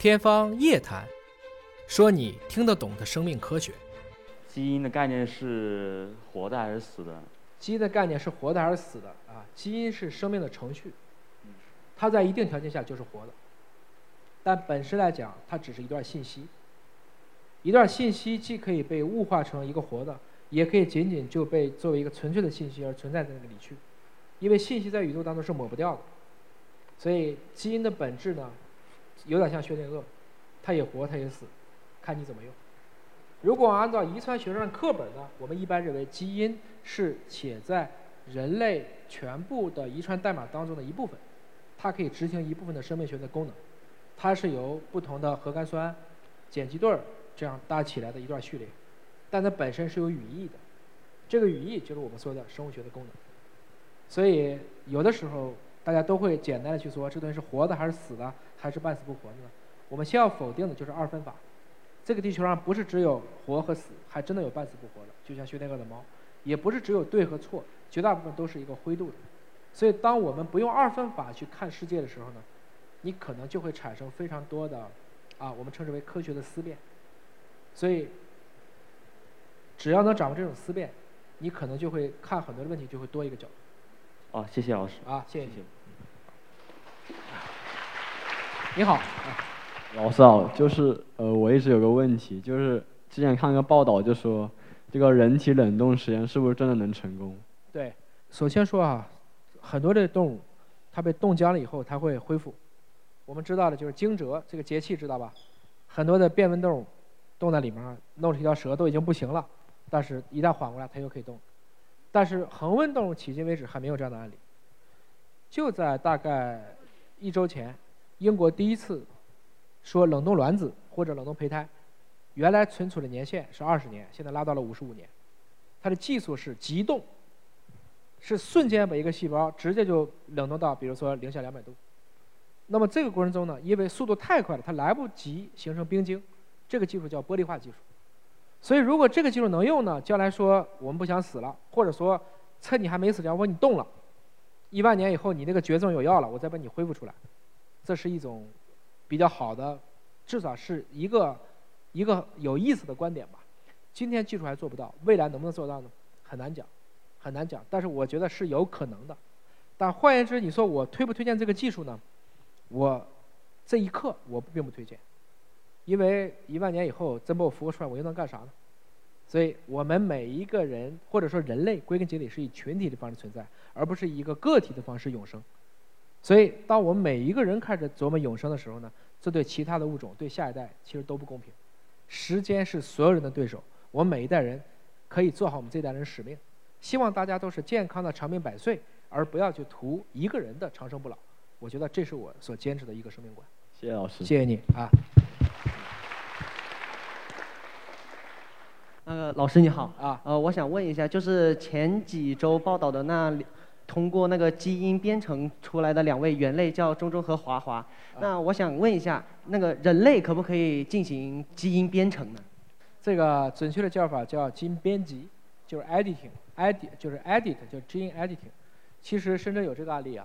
天方夜谭，说你听得懂的生命科学。基因的概念是活的还是死的？基因的概念是活的还是死的啊？基因是生命的程序，它在一定条件下就是活的，但本身来讲，它只是一段信息。一段信息既可以被物化成一个活的，也可以仅仅就被作为一个纯粹的信息而存在在那个里去，因为信息在宇宙当中是抹不掉的。所以基因的本质呢？有点像薛定谔，它也活，它也死，看你怎么用。如果按照遗传学上的课本呢，我们一般认为基因是写在人类全部的遗传代码当中的一部分，它可以执行一部分的生命学的功能。它是由不同的核苷酸、碱基对儿这样搭起来的一段序列，但它本身是有语义的。这个语义就是我们说的生物学的功能。所以有的时候大家都会简单的去说这东西是活的还是死的。还是半死不活的呢？我们先要否定的就是二分法。这个地球上不是只有活和死，还真的有半死不活的，就像薛定谔的猫。也不是只有对和错，绝大部分都是一个灰度的。所以，当我们不用二分法去看世界的时候呢，你可能就会产生非常多的，啊，我们称之为科学的思辨。所以，只要能掌握这种思辨，你可能就会看很多的问题就会多一个角度。哦，谢谢老师。啊，谢谢你。你好，老师好，就是呃，我一直有个问题，就是之前看个报道，就说这个人体冷冻实验是不是真的能成功？对，首先说啊，很多的动物，它被冻僵了以后，它会恢复。我们知道的就是惊蛰这个节气，知道吧？很多的变温动物冻在里面，弄出一条蛇都已经不行了，但是一旦缓过来，它又可以动。但是恒温动物迄今为止还没有这样的案例。就在大概一周前。英国第一次说冷冻卵子或者冷冻胚胎，原来存储的年限是二十年，现在拉到了五十五年。它的技术是急冻，是瞬间把一个细胞直接就冷冻到，比如说零下两百度。那么这个过程中呢，因为速度太快了，它来不及形成冰晶，这个技术叫玻璃化技术。所以如果这个技术能用呢，将来说我们不想死了，或者说趁你还没死，假如说你冻了，一万年以后你那个绝症有药了，我再把你恢复出来。这是一种比较好的，至少是一个一个有意思的观点吧。今天技术还做不到，未来能不能做到呢？很难讲，很难讲。但是我觉得是有可能的。但换言之，你说我推不推荐这个技术呢？我这一刻我并不推荐，因为一万年以后真把我复活出来，我又能干啥呢？所以我们每一个人或者说人类，归根结底是以群体的方式存在，而不是以一个个体的方式永生。所以，当我们每一个人开始琢磨永生的时候呢，这对其他的物种、对下一代其实都不公平。时间是所有人的对手，我们每一代人可以做好我们这代人使命。希望大家都是健康的长命百岁，而不要去图一个人的长生不老。我觉得这是我所坚持的一个生命观。谢谢老师。谢谢你啊。那个老师你好啊，呃，我想问一下，就是前几周报道的那。通过那个基因编程出来的两位猿类叫中中和华华，那我想问一下，那个人类可不可以进行基因编程呢？这个准确的叫法叫基因编辑，就是 editing，edit 就是 edit 就 gene editing。其实深圳有这个案例啊，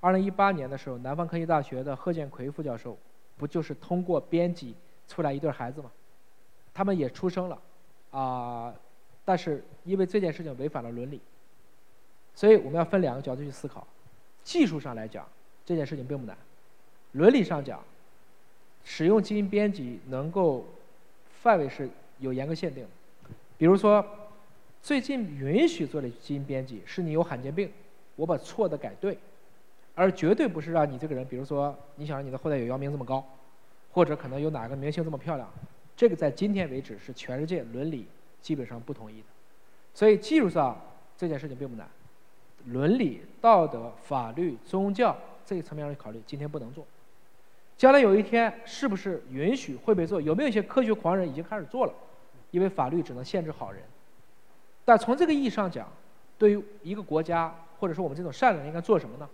二零一八年的时候，南方科技大学的贺建奎副教授，不就是通过编辑出来一对孩子吗？他们也出生了，啊，但是因为这件事情违反了伦理。所以我们要分两个角度去思考，技术上来讲，这件事情并不难；伦理上讲，使用基因编辑能够范围是有严格限定的。比如说，最近允许做的基因编辑是你有罕见病，我把错的改对，而绝对不是让你这个人，比如说你想让你的后代有姚明这么高，或者可能有哪个明星这么漂亮，这个在今天为止是全世界伦理基本上不同意的。所以技术上这件事情并不难。伦理、道德、法律、宗教这一层面上去考虑，今天不能做。将来有一天，是不是允许会被做？有没有一些科学狂人已经开始做了？因为法律只能限制好人。但从这个意义上讲，对于一个国家或者说我们这种善良应该做什么呢？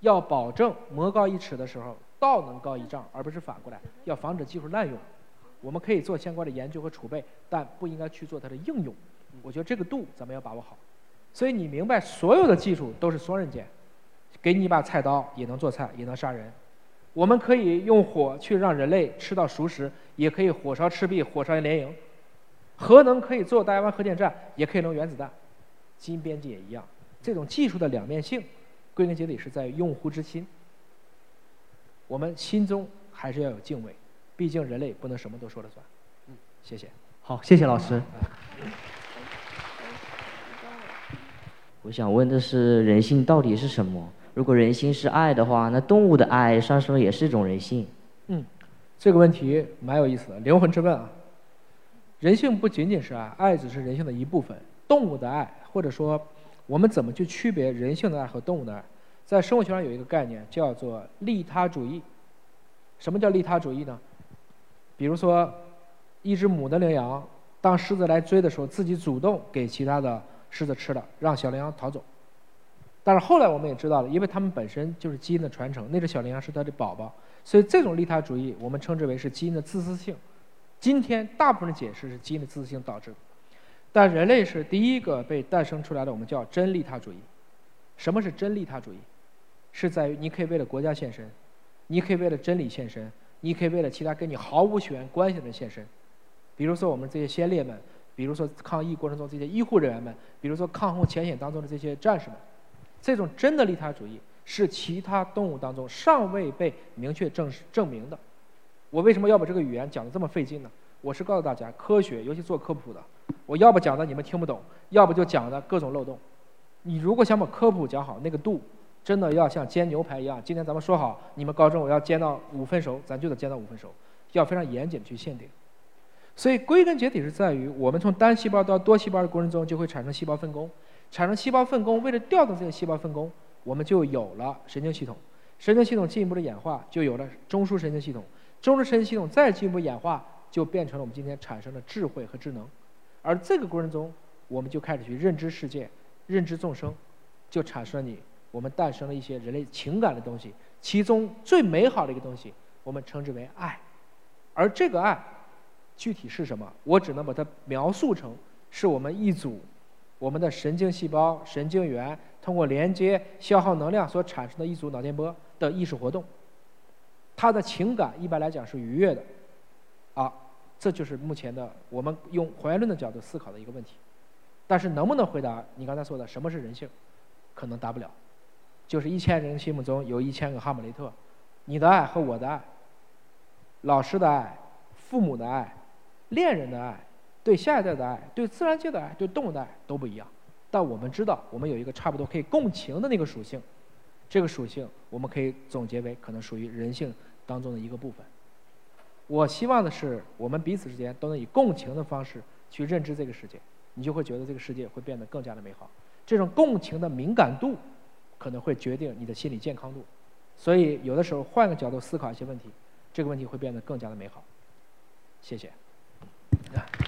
要保证魔高一尺的时候，道能高一丈，而不是反过来。要防止技术滥用。我们可以做相关的研究和储备，但不应该去做它的应用。我觉得这个度咱们要把握好。所以你明白，所有的技术都是双刃剑，给你一把菜刀也能做菜，也能杀人。我们可以用火去让人类吃到熟食，也可以火烧赤壁、火烧连营。核能可以做大亚湾核电站，也可以弄原子弹。基因编辑也一样，这种技术的两面性，归根结底是在于用户之心。我们心中还是要有敬畏，毕竟人类不能什么都说了算。嗯，谢谢。好，谢谢老师。我想问的是，人性到底是什么？如果人性是爱的话，那动物的爱，上说也是一种人性。嗯，这个问题蛮有意思的，灵魂之问啊。人性不仅仅是爱，爱只是人性的一部分。动物的爱，或者说我们怎么去区别人性的爱和动物的爱？在生物学上有一个概念叫做利他主义。什么叫利他主义呢？比如说，一只母的羚羊，当狮子来追的时候，自己主动给其他的狮子吃了，让小羚羊逃走。但是后来我们也知道了，因为它们本身就是基因的传承，那只小羚羊是它的宝宝，所以这种利他主义我们称之为是基因的自私性。今天大部分的解释是基因的自私性导致的，但人类是第一个被诞生出来的，我们叫真利他主义。什么是真利他主义？是在于你可以为了国家献身，你可以为了真理献身，你可以为了其他跟你毫无血缘关系的人献身。比如说我们这些先烈们，比如说抗疫过程中这些医护人员们，比如说抗洪前线当中的这些战士们，这种真的利他主义是其他动物当中尚未被明确证实证明的。我为什么要把这个语言讲得这么费劲呢？我是告诉大家，科学尤其做科普的，我要不讲的你们听不懂，要不就讲的各种漏洞。你如果想把科普讲好，那个度真的要像煎牛排一样。今天咱们说好，你们高中我要煎到五分熟，咱就得煎到五分熟，要非常严谨去限定。所以归根结底是在于，我们从单细胞到多细胞的过程中，就会产生细胞分工，产生细胞分工，为了调动这些细胞分工，我们就有了神经系统，神经系统进一步的演化，就有了中枢神经系统。中枢神经系统再进一步演化，就变成了我们今天产生的智慧和智能。而这个过程中，我们就开始去认知世界、认知众生，就产生了你我们诞生了一些人类情感的东西。其中最美好的一个东西，我们称之为爱。而这个爱，具体是什么？我只能把它描述成是我们一组我们的神经细胞、神经元通过连接消耗能量所产生的一组脑电波的意识活动。他的情感一般来讲是愉悦的，啊，这就是目前的我们用还原论的角度思考的一个问题。但是能不能回答你刚才说的什么是人性，可能答不了。就是一千人心目中有一千个哈姆雷特，你的爱和我的爱，老师的爱，父母的爱，恋人的爱，对下一代的爱，对自然界的爱，对动物的爱都不一样。但我们知道，我们有一个差不多可以共情的那个属性，这个属性我们可以总结为可能属于人性。当中的一个部分。我希望的是，我们彼此之间都能以共情的方式去认知这个世界，你就会觉得这个世界会变得更加的美好。这种共情的敏感度，可能会决定你的心理健康度。所以，有的时候换个角度思考一些问题，这个问题会变得更加的美好。谢谢。Yeah.